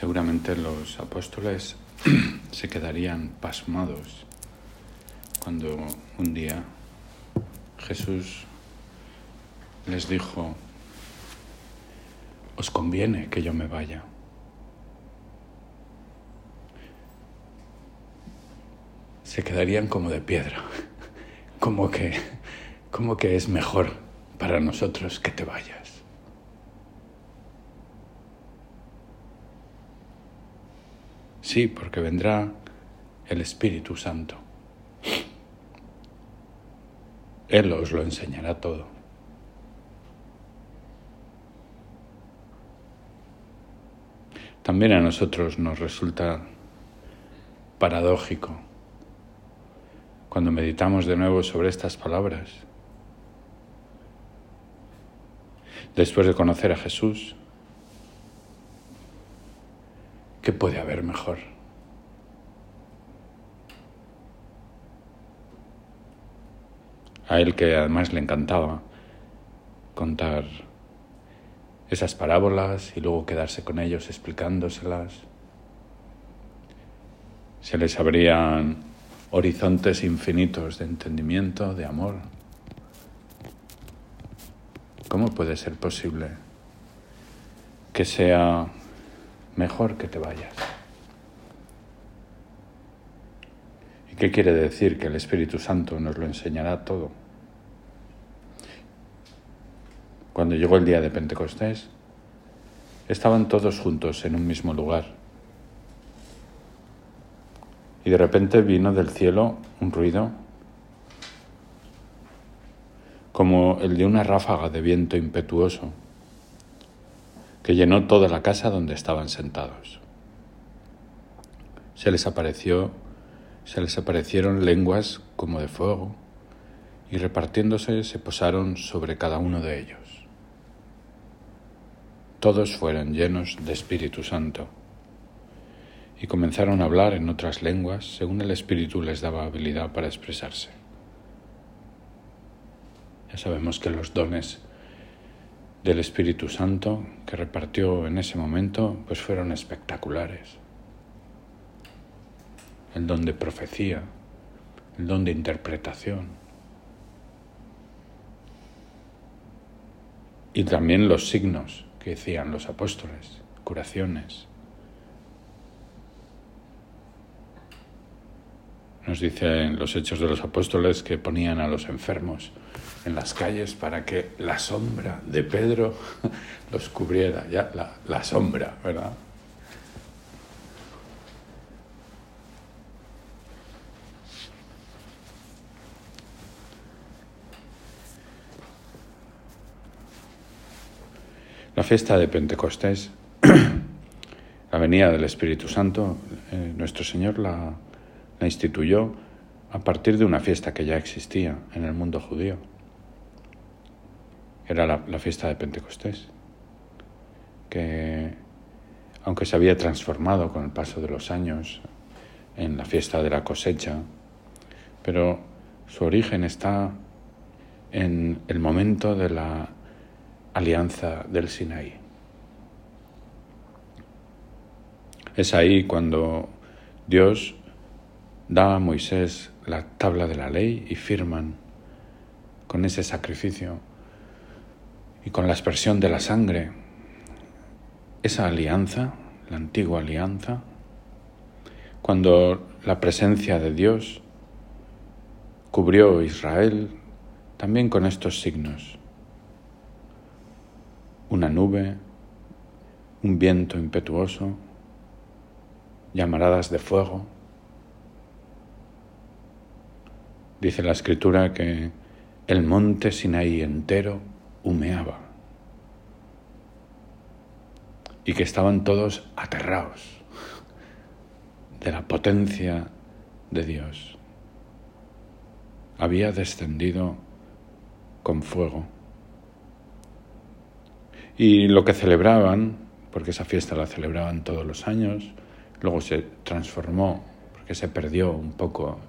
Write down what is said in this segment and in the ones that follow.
Seguramente los apóstoles se quedarían pasmados cuando un día Jesús les dijo, os conviene que yo me vaya. Se quedarían como de piedra, como que, como que es mejor para nosotros que te vayas. Sí, porque vendrá el Espíritu Santo. Él os lo enseñará todo. También a nosotros nos resulta paradójico cuando meditamos de nuevo sobre estas palabras. Después de conocer a Jesús, ¿qué puede haber mejor? A él que además le encantaba contar esas parábolas y luego quedarse con ellos explicándoselas. Se les abrían horizontes infinitos de entendimiento, de amor. ¿Cómo puede ser posible que sea mejor que te vayas? ¿Y qué quiere decir que el Espíritu Santo nos lo enseñará todo? Cuando llegó el día de Pentecostés, estaban todos juntos en un mismo lugar. Y de repente vino del cielo un ruido como el de una ráfaga de viento impetuoso que llenó toda la casa donde estaban sentados. Se les apareció, se les aparecieron lenguas como de fuego y repartiéndose se posaron sobre cada uno de ellos todos fueron llenos de Espíritu Santo y comenzaron a hablar en otras lenguas según el Espíritu les daba habilidad para expresarse. Ya sabemos que los dones del Espíritu Santo que repartió en ese momento pues fueron espectaculares. El don de profecía, el don de interpretación y también los signos que decían los apóstoles, curaciones. Nos dicen los hechos de los apóstoles que ponían a los enfermos en las calles para que la sombra de Pedro los cubriera, ya la, la sombra, ¿verdad? La fiesta de Pentecostés, la venida del Espíritu Santo, eh, nuestro Señor la, instituyó a partir de una fiesta que ya existía en el mundo judío. Era la, fiesta de Pentecostés, que aunque se había transformado con el paso de los años en la fiesta de la cosecha, pero su origen está en el momento de la alianza del Sinaí. Es ahí cuando Dios da a Moisés la tabla de la ley y firman con ese sacrificio y con la expresión de la sangre esa alianza, la antigua alianza, cuando la presencia de Dios cubrió Israel también con estos signos una nube, un viento impetuoso, llamaradas de fuego. Dice la escritura que el monte Sinaí entero humeaba y que estaban todos aterrados de la potencia de Dios. Había descendido con fuego. Y lo que celebraban, porque esa fiesta la celebraban todos los años, luego se transformó, porque se perdió un poco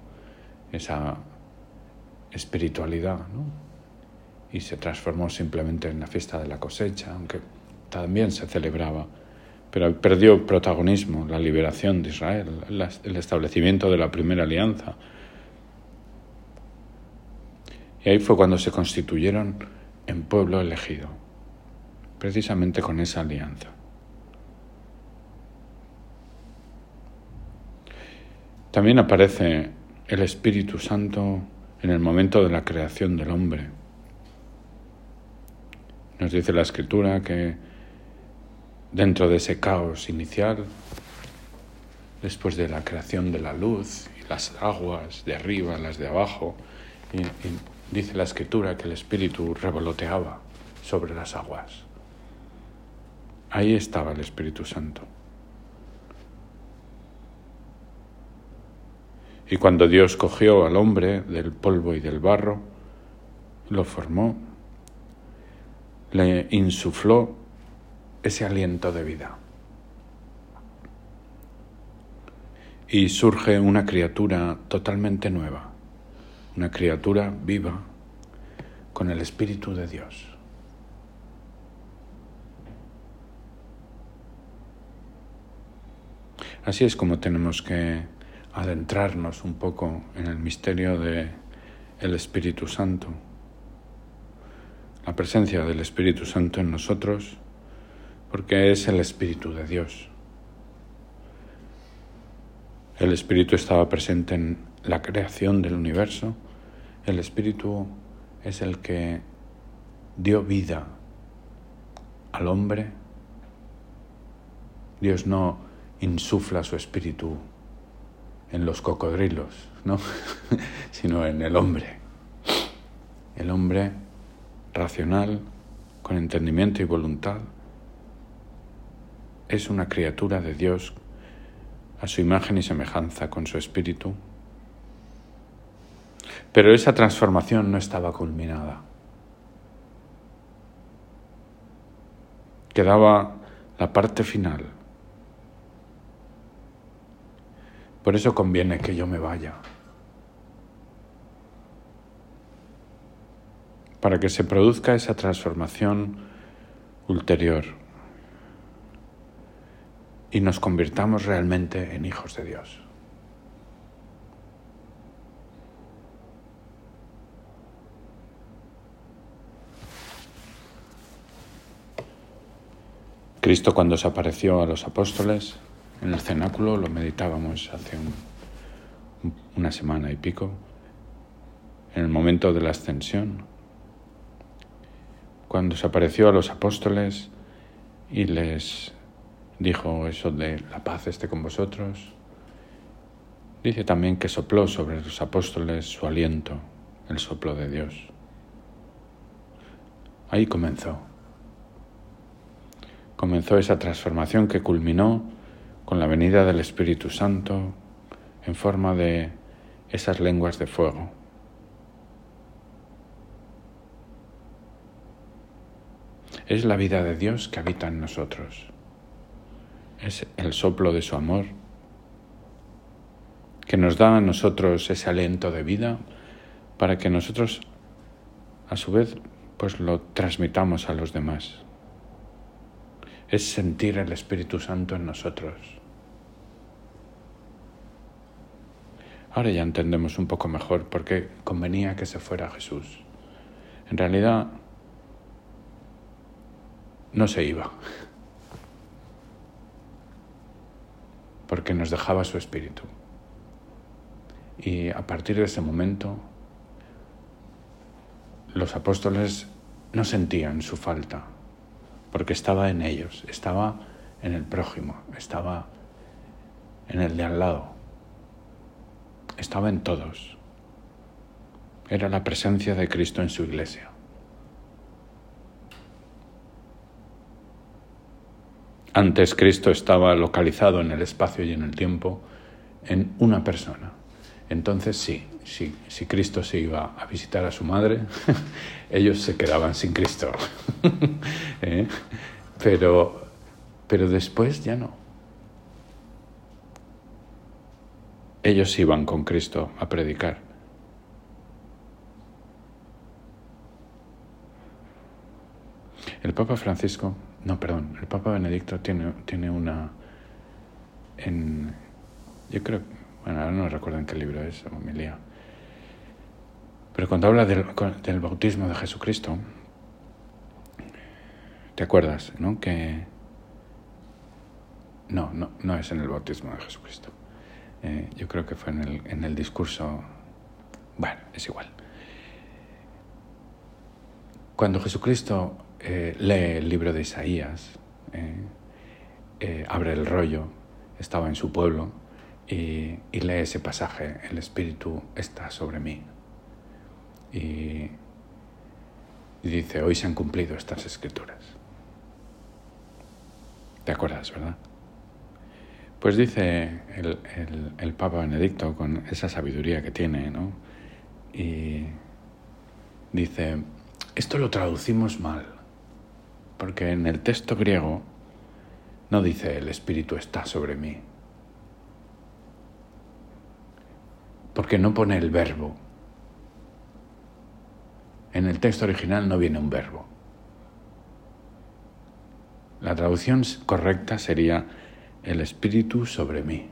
esa espiritualidad, ¿no? Y se transformó simplemente en la fiesta de la cosecha, aunque también se celebraba, pero perdió protagonismo la liberación de Israel, el establecimiento de la primera alianza. Y ahí fue cuando se constituyeron en pueblo elegido, precisamente con esa alianza. También aparece el Espíritu Santo en el momento de la creación del hombre. Nos dice la Escritura que dentro de ese caos inicial, después de la creación de la luz y las aguas de arriba, las de abajo, dice la escritura que el espíritu revoloteaba sobre las aguas. Ahí estaba el Espíritu Santo. Y cuando Dios cogió al hombre del polvo y del barro, lo formó, le insufló ese aliento de vida. Y surge una criatura totalmente nueva, una criatura viva con el Espíritu de Dios. Así es como tenemos que adentrarnos un poco en el misterio de el Espíritu Santo. La presencia del Espíritu Santo en nosotros porque es el Espíritu de Dios. El Espíritu estaba presente en la creación del universo. El Espíritu es el que dio vida al hombre. Dios no insufla su espíritu en los cocodrilos, ¿no? sino en el hombre. El hombre racional, con entendimiento y voluntad, es una criatura de Dios a su imagen y semejanza con su espíritu. Pero esa transformación no estaba culminada. Quedaba la parte final. Por eso conviene que yo me vaya. Para que se produzca esa transformación ulterior y nos convirtamos realmente en hijos de Dios. Cristo cuando se apareció a los apóstoles en el cenáculo, lo meditábamos hace una semana y pico, en el momento de la ascensión, cuando se apareció a los apóstoles y les dijo eso de la paz esté con vosotros. Dice también que sopló sobre los apóstoles su aliento, el soplo de Dios. Ahí comenzó. Comenzó esa transformación que culminó con la venida del Espíritu Santo en forma de esas lenguas de fuego. Es la vida de Dios que habita en nosotros es el soplo de su amor, que nos da a nosotros ese aliento de vida para que nosotros a su vez pues lo transmitamos a los demás. Es sentir el Espíritu Santo en nosotros. Ahora ya entendemos un poco mejor por qué convenía que se fuera Jesús. En realidad no se iba. porque nos dejaba su espíritu. Y a partir de ese momento, los apóstoles no sentían su falta, porque estaba en ellos, estaba en el prójimo, estaba en el de al lado, estaba en todos. Era la presencia de Cristo en su iglesia. Antes Cristo estaba localizado en el espacio y en el tiempo en una persona. Entonces sí, si Cristo se iba a visitar a su madre, ellos se quedaban sin Cristo. ¿Eh? pero, pero después ya no. Ellos iban con Cristo a predicar. El Papa Francisco no, perdón, el Papa Benedicto tiene, tiene una... En, yo creo, bueno, ahora no recuerdo en qué libro es, o. Pero cuando habla del, del bautismo de Jesucristo, ¿te acuerdas, no? Que... No, no, no es en el bautismo de Jesucristo. Eh, yo creo que fue en el, en el discurso... Bueno, es igual. Cuando Jesucristo eh, lee el libro de Isaías, eh, eh, abre el rollo, estaba en su pueblo y, lee ese pasaje, el Espíritu está sobre mí. Y, dice, hoy se han cumplido estas escrituras. ¿Te acuerdas, verdad? Pues dice el, el, Papa Benedicto, con esa sabiduría que tiene, ¿no? Y dice, esto lo traducimos mal porque en el texto griego no dice el Espíritu está sobre mí, porque no pone el verbo. En el texto original no viene un verbo. La traducción correcta sería el Espíritu sobre mí.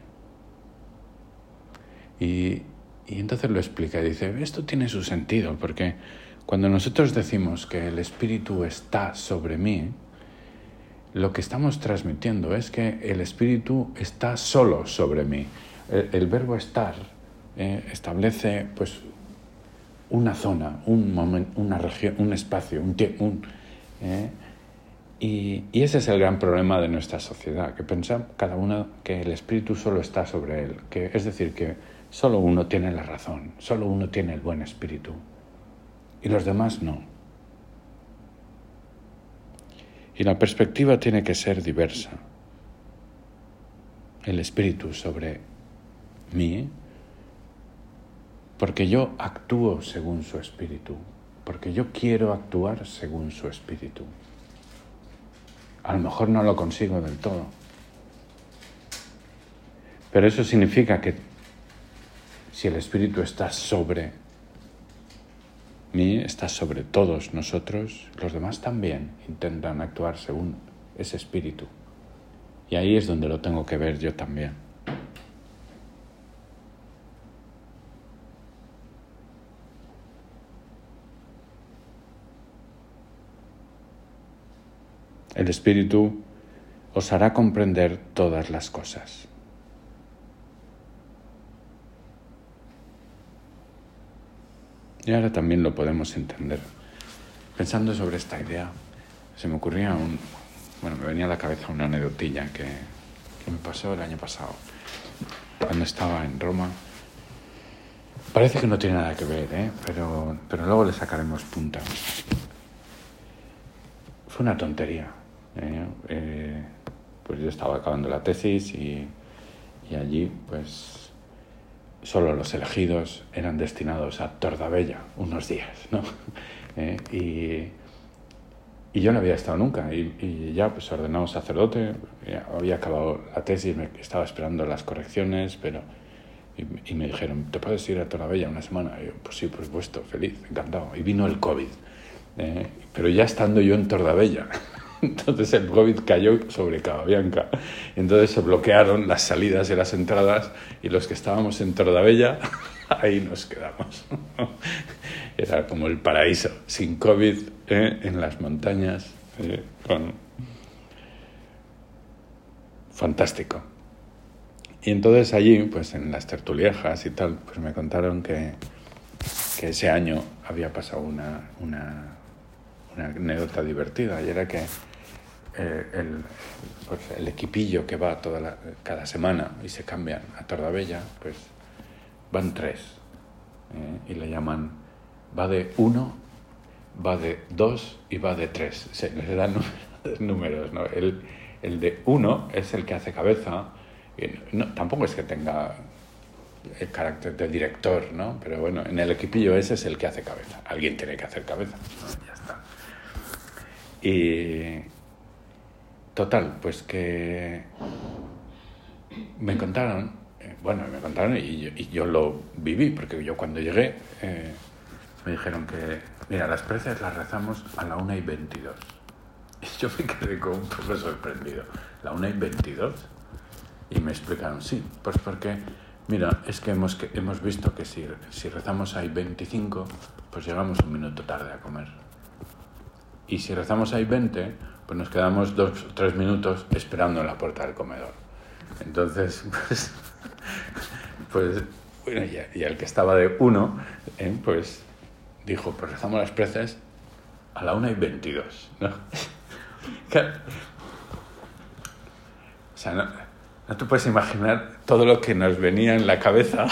Y, y entonces lo explica dice, esto tiene su sentido, porque cuando nosotros decimos que el Espíritu está sobre mí, lo que estamos transmitiendo es que el Espíritu está solo sobre mí. El, verbo estar eh, establece pues, una zona, un momento, una región, un espacio, un tiempo. Eh, y, y, ese es el gran problema de nuestra sociedad, que piensa cada uno que el Espíritu solo está sobre él, que, es decir, que solo uno tiene la razón, solo uno tiene el buen Espíritu y los demás no. Y la perspectiva tiene que ser diversa. El espíritu sobre mí, porque yo actúo según su espíritu, porque yo quiero actuar según su espíritu. A lo mejor no lo consigo del todo, pero eso significa que si el espíritu está sobre mí está sobre todos nosotros, los demás también intentan actuar según ese espíritu. Y ahí es donde lo tengo que ver yo también. El espíritu os hará comprender todas las cosas. Y ahora también lo podemos entender. Pensando sobre esta idea, se me ocurría un... Bueno, me venía a la cabeza una anedotilla que, que me pasó el año pasado, cuando estaba en Roma. Parece que no tiene nada que ver, ¿eh? pero, pero luego le sacaremos punta. Fue una tontería. ¿eh? Eh, pues yo estaba acabando la tesis y, y allí pues solo los elegidos eran destinados a Tordabella unos días, ¿no? Eh, y, y, yo no había estado nunca y, ya pues ordenado sacerdote, había acabado la tesis, me estaba esperando las correcciones, pero y, me dijeron, ¿te puedes ir a Tordabella una semana? Y yo, pues sí, por supuesto, feliz, encantado. Y vino el COVID, eh, pero ya estando yo en Tordabella. Entonces el COVID cayó sobre Cababianca. Entonces se bloquearon las salidas y las entradas y los que estábamos en Tordabella, ahí nos quedamos. Era como el paraíso, sin COVID, ¿eh? en las montañas. ¿eh? Fantástico. Y entonces allí, pues en las tertuliejas y tal, pues me contaron que, que ese año había pasado una, una, una anécdota divertida y era que eh, el, pues, el, equipillo que va toda cada semana y se cambian a Tordabella, pues van tres eh, y le llaman, va de uno, va de dos y va de tres. Se les dan números, ¿no? El, el, de uno es el que hace cabeza, y no, tampoco es que tenga el carácter de director, ¿no? Pero bueno, en el equipillo ese es el que hace cabeza. Alguien tiene que hacer cabeza, Ya está. Y, Total, pues que me contaron, eh, bueno, me contaron y yo, lo viví, porque yo cuando llegué eh, me dijeron que, mira, las preces las rezamos a la 1 y 22. Y yo me quedé como un poco sorprendido. La una y 22. Y me explicaron, sí, pues porque, mira, es que hemos, que, hemos visto que si, si rezamos ahí 25, pues llegamos un minuto tarde a comer. Y si rezamos ahí 20, pues nos quedamos dos o tres minutos esperando en la puerta del comedor. Entonces, pues, pues bueno, y, el que estaba de uno, ¿eh? pues dijo, pues rezamos las preces a la una y 22, ¿no? O sea, no, no te puedes imaginar todo lo que nos venía en la cabeza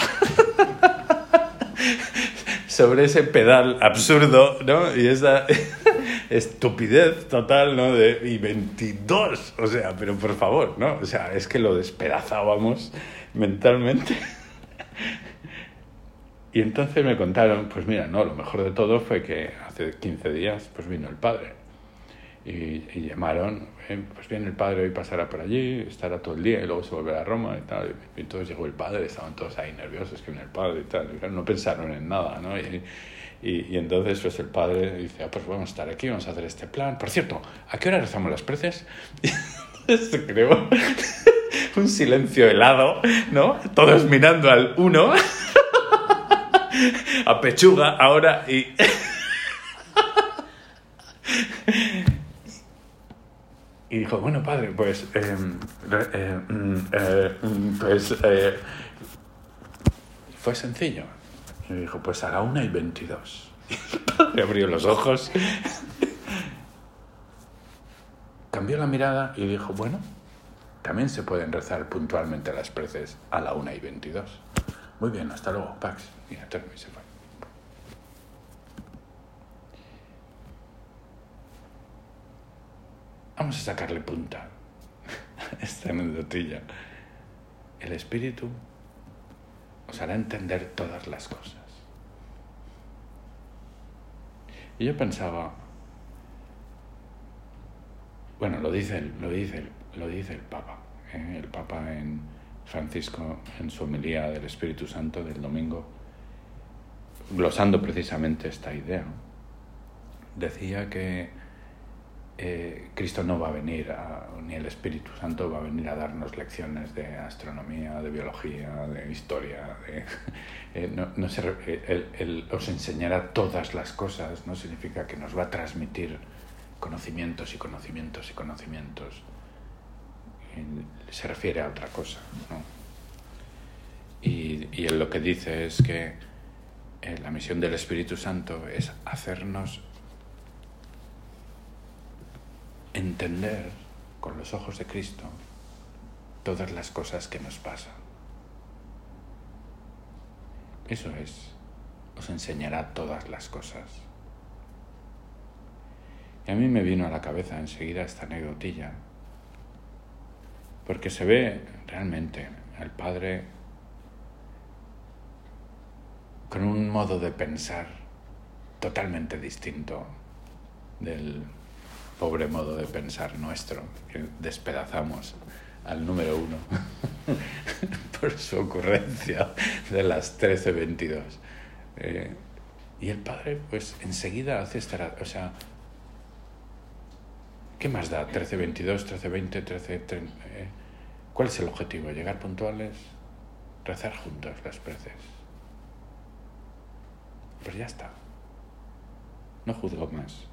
sobre ese pedal absurdo, ¿no? Y esa estupidez total, ¿no? De, y 22, o sea, pero por favor, ¿no? O sea, es que lo despedazábamos mentalmente. Y entonces me contaron, pues mira, no, lo mejor de todo fue que hace 15 días pues vino el padre y, llamaron, eh, pues viene el padre hoy pasará por allí, estará todo el día y luego se volverá a Roma y tal. Y entonces llegó el padre, estaban todos ahí nerviosos que viene el padre y tal, no pensaron en nada, ¿no? Y, entonces pues el padre dice, ah, pues vamos a estar aquí, vamos a hacer este plan. Por cierto, ¿a qué hora rezamos las preces? Y se creó un silencio helado, ¿no? Todos mirando al uno a pechuga ahora y... y dijo, bueno, padre, pues... Em, mm, eh, mm, pues... Eh, fue sencillo. Y dijo, pues a la una y veintidós. Y abrió los ojos. Cambió la mirada y dijo, bueno, también se pueden rezar puntualmente las preces a la una y veintidós. Muy bien, hasta luego, Pax. Y se fue. Vamos a sacarle punta a esta anecdotilla. El espíritu os hará entender todas las cosas. Y yo pensaba, bueno, lo dice, lo dice, lo dice el Papa. ¿eh? El Papa en Francisco, en su homilía del Espíritu Santo del domingo, glosando precisamente esta idea, decía que eh, Cristo no va a venir, ni el Espíritu Santo va a venir a darnos lecciones de astronomía, de biología, de historia. Eh, no, no se, él, os enseñará todas las cosas, no significa que nos va a transmitir conocimientos y conocimientos y conocimientos. se refiere a otra cosa. Y, y él lo que dice es que eh, la misión del Espíritu Santo es hacernos entender con los ojos de Cristo todas las cosas que nos pasan. Eso es, os enseñará todas las cosas. Y a mí me vino a la cabeza enseguida esta anécdotilla, porque se ve realmente al Padre con un modo de pensar totalmente distinto del pobre modo de pensar nuestro, que despedazamos al número uno por su ocurrencia de las 13.22. Eh, y el padre, pues enseguida hace esta. O sea, ¿qué más da? 13.22, 13.20, 13. ¿Cuál es el objetivo? ¿Llegar puntuales? Rezar juntos las preces. Pues ya está. No juzgo más.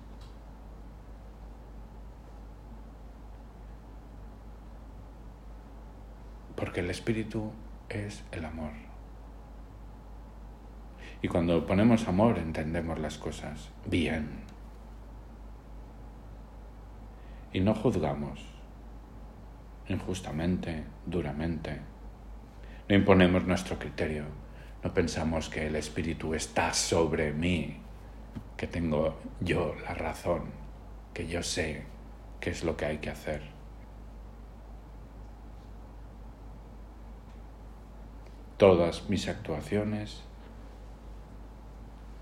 Porque el espíritu es el amor. Y cuando ponemos amor entendemos las cosas bien. Y no juzgamos injustamente, duramente. No imponemos nuestro criterio. No pensamos que el espíritu está sobre mí, que tengo yo la razón, que yo sé qué es lo que hay que hacer. Todas mis actuaciones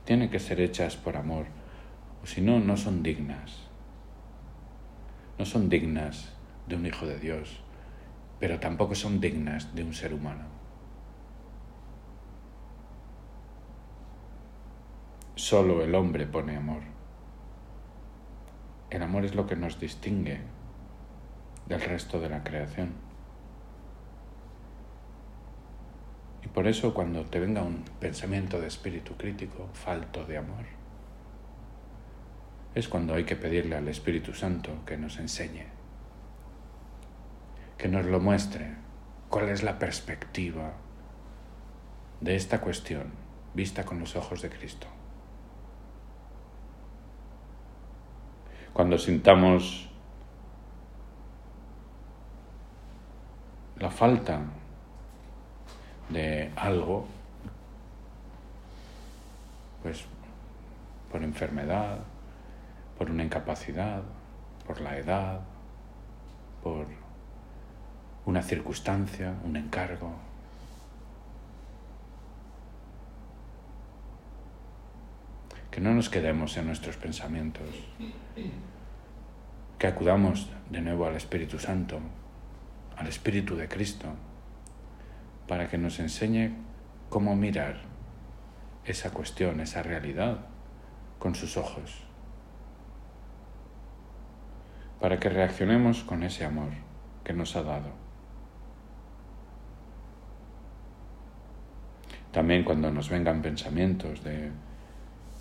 tienen que ser hechas por amor, o si no, no son dignas. No son dignas de un hijo de Dios, pero tampoco son dignas de un ser humano. Solo el hombre pone amor. el amor es lo que nos distingue del resto de la creación. Y por eso cuando te venga un pensamiento de espíritu crítico, falto de amor, es cuando hay que pedirle al Espíritu Santo que nos enseñe, que nos lo muestre, cuál es la perspectiva de esta cuestión vista con los ojos de Cristo. Cuando sintamos la falta de algo, pues por enfermedad, por una incapacidad, por la edad, por una circunstancia, un encargo. Que no nos quedemos en nuestros pensamientos, que acudamos de nuevo al Espíritu Santo, al Espíritu de Cristo, para que nos enseñe cómo mirar esa cuestión, esa realidad, con sus ojos, para que reaccionemos con ese amor que nos ha dado. También cuando nos vengan pensamientos de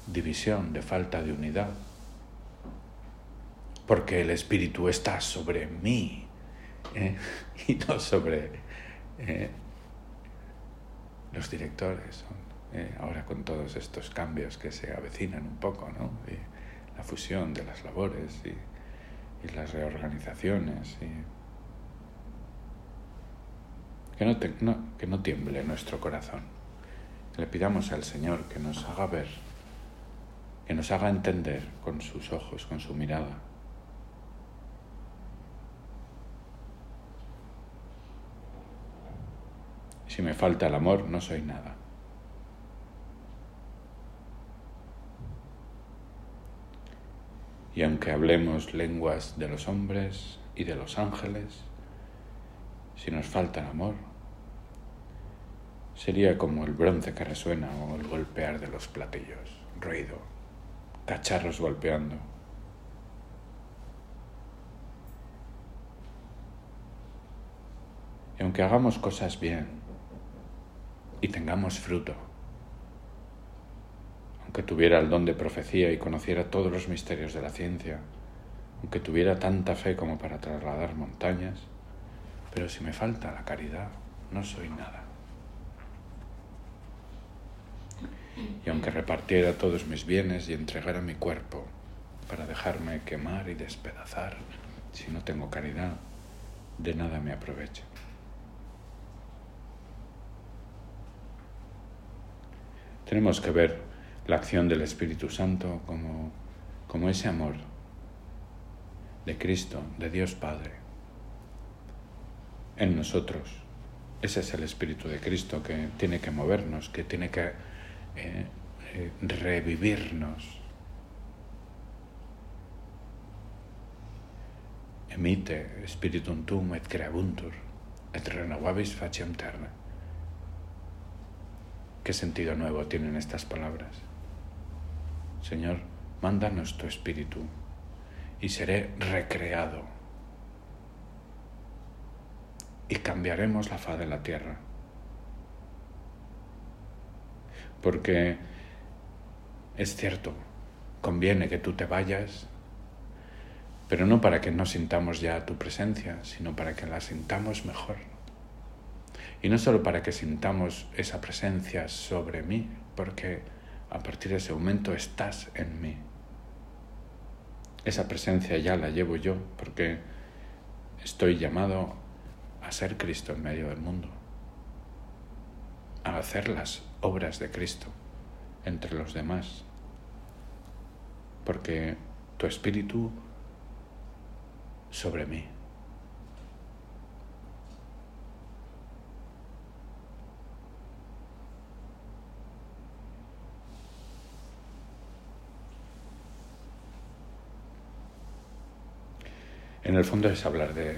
división, de falta de unidad. Porque el Espíritu está sobre mí ¿eh? y no sobre eh, los directores. ¿eh? ahora con todos estos cambios que se avecinan un poco, ¿no? la fusión de las labores y, las reorganizaciones. Que, no que no tiemble nuestro corazón le pidamos al Señor que nos haga ver, que nos haga entender con sus ojos, con su mirada. Si me falta el amor, no soy nada. Y aunque hablemos lenguas de los hombres y de los ángeles, si nos falta el amor, Sería como el bronce que resuena o el golpear de los platillos, ruido, cacharros golpeando. Y aunque hagamos cosas bien y tengamos fruto, aunque tuviera el don de profecía y conociera todos los misterios de la ciencia, aunque tuviera tanta fe como para trasladar montañas, pero si me falta la caridad, no soy nada. y aunque repartiera todos mis bienes y entregara mi cuerpo para dejarme quemar y despedazar, si no tengo caridad, de nada me aprovecha. Tenemos que ver la acción del Espíritu Santo como, como ese amor de Cristo, de Dios Padre, en nosotros. Ese es el Espíritu de Cristo que tiene que movernos, que tiene que eh, eh, revivirnos. Emite spiritum tum et creabuntur, et renovabis faciem terra. ¿Qué sentido nuevo tienen estas palabras? Señor, mándanos tu espíritu y seré recreado y cambiaremos la faz de la tierra porque es cierto, conviene que tú te vayas, pero no para que no sintamos ya tu presencia, sino para que la sintamos mejor. Y no solo para que sintamos esa presencia sobre mí, porque a partir de ese momento estás en mí. Esa presencia ya la llevo yo, porque estoy llamado a ser Cristo en medio del mundo, a hacerlas obras de Cristo entre los demás, porque tu espíritu sobre mí. En el fondo es hablar de,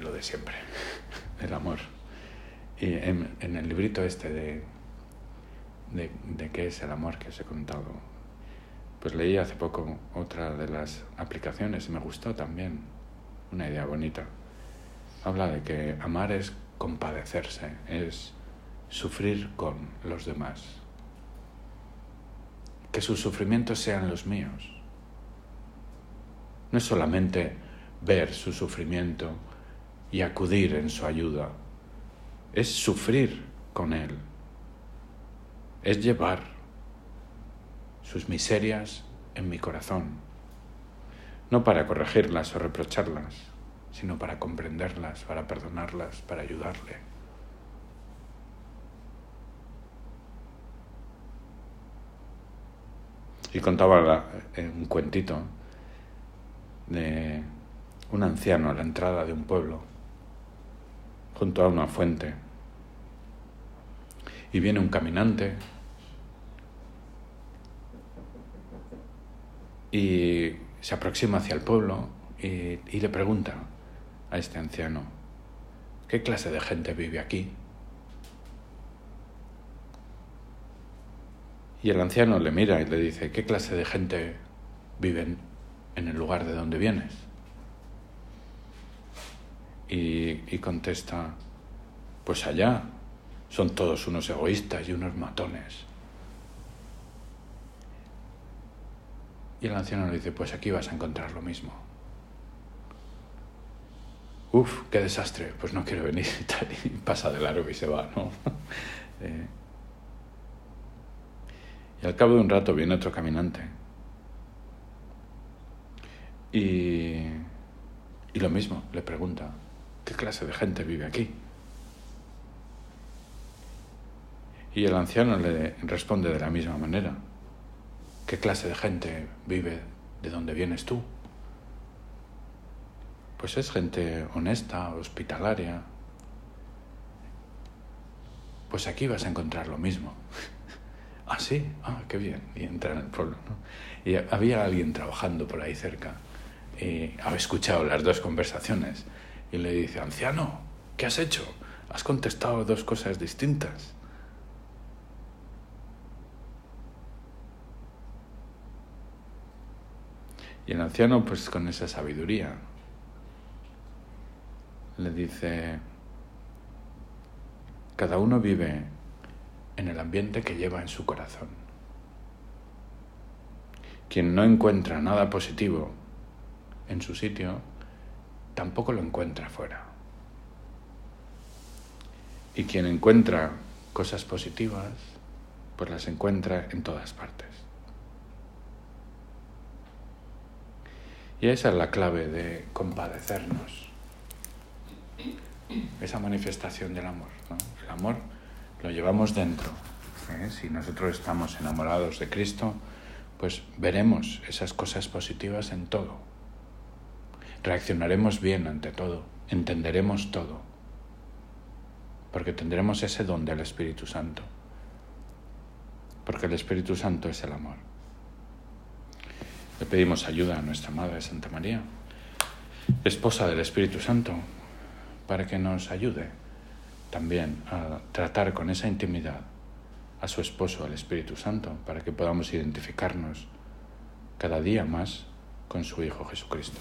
lo de siempre, del amor. Y en el librito este de qué es el amor que os he contado. Pues leí hace poco otra de las aplicaciones y me gustó también. Una idea bonita. Habla de que amar es compadecerse, es sufrir con los demás. Que sus sufrimientos sean los míos. No es solamente ver su sufrimiento y acudir en su ayuda, es sufrir con él, es llevar sus miserias en mi corazón, no para corregirlas o reprocharlas, sino para comprenderlas, para perdonarlas, para ayudarle. Y contaba eh, un cuentito de un anciano a la entrada de un pueblo, junto a una fuente, y viene un caminante y se aproxima hacia el pueblo y, le pregunta a este anciano, ¿qué clase de gente vive aquí? Y el anciano le mira y le dice, ¿qué clase de gente viven en el lugar de donde vienes? Y, contesta, pues allá son todos unos egoístas y unos matones. Y el anciano le dice, pues aquí vas a encontrar lo mismo. Uf, qué desastre, pues no quiero venir y pasa de largo y se va, ¿no? Eh, y al cabo de un rato viene otro caminante. Y, y lo mismo, le pregunta, ¿qué clase de gente vive aquí? Y el anciano le responde de la misma manera. ¿Qué clase de gente vive de donde vienes tú? Pues es gente honesta, hospitalaria. Pues aquí vas a encontrar lo mismo. ah, sí, ah, qué bien. Y entra en el pueblo. Y había alguien trabajando por ahí cerca. Y había escuchado las dos conversaciones. Y le dice, anciano, ¿qué has hecho? Has contestado dos cosas distintas. Y el anciano, pues con esa sabiduría, le dice, cada uno vive en el ambiente que lleva en su corazón. Quien no encuentra nada positivo en su sitio, tampoco lo encuentra fuera. Y quien encuentra cosas positivas, pues las encuentra en todas partes. Y esa es la clave de compadecernos. Esa manifestación del amor. El amor lo llevamos dentro. ¿eh? Si nosotros estamos enamorados de Cristo, pues veremos esas cosas positivas en todo. Reaccionaremos bien ante todo. Entenderemos todo. Porque tendremos ese don del Espíritu Santo. Porque el Espíritu Santo es el amor. Le pedimos ayuda a nuestra Madre Santa María, esposa del Espíritu Santo, para que nos ayude también a tratar con esa intimidad a su esposo, al Espíritu Santo, para que podamos identificarnos cada día más con su Hijo Jesucristo.